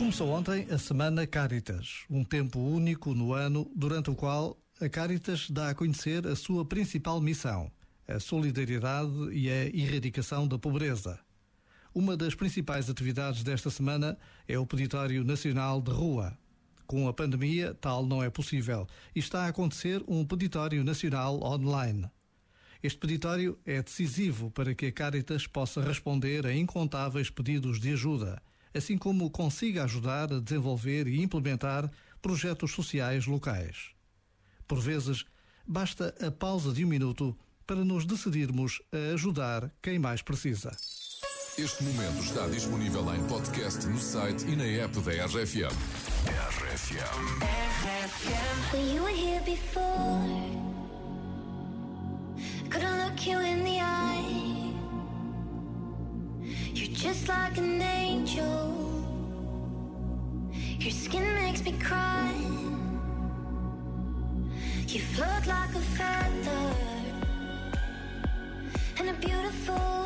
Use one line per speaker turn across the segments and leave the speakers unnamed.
Começou ontem a Semana Caritas, um tempo único no ano durante o qual a Caritas dá a conhecer a sua principal missão, a solidariedade e a erradicação da pobreza. Uma das principais atividades desta semana é o Peditório Nacional de Rua. Com a pandemia, tal não é possível e está a acontecer um Peditório Nacional online. Este peditório é decisivo para que a Caritas possa responder a incontáveis pedidos de ajuda assim como consiga ajudar a desenvolver e implementar projetos sociais locais. Por vezes, basta a pausa de um minuto para nos decidirmos a ajudar quem mais precisa.
Este momento está disponível em podcast no site e na
app
da RFM. RFM.
When you were here before, couldn't look you in the eye. You're just like an angel. Your skin makes me cry. You float like a feather in a beautiful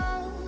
now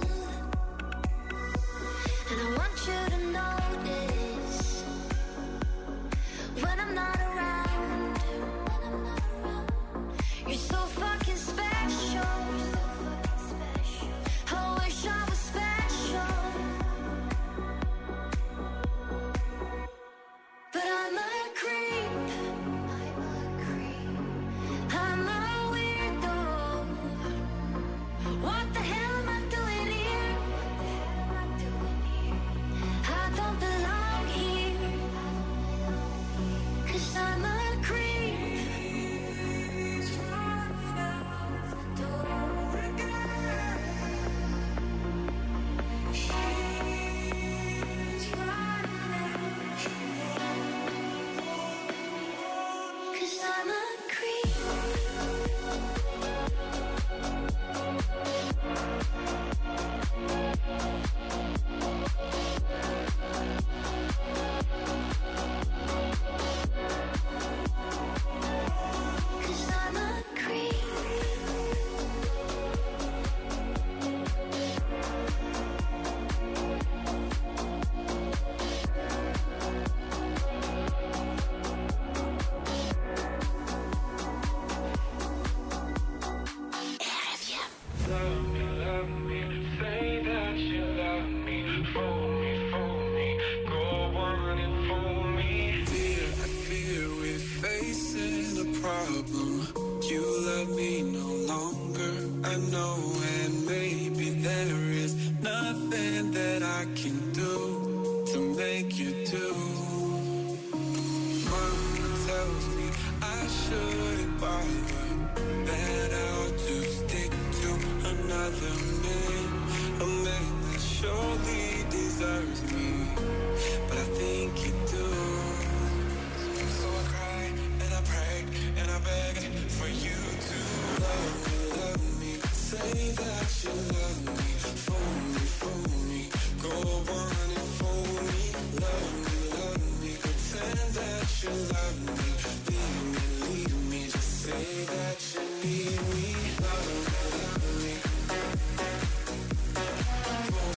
problem. You love me no longer, I know. love me.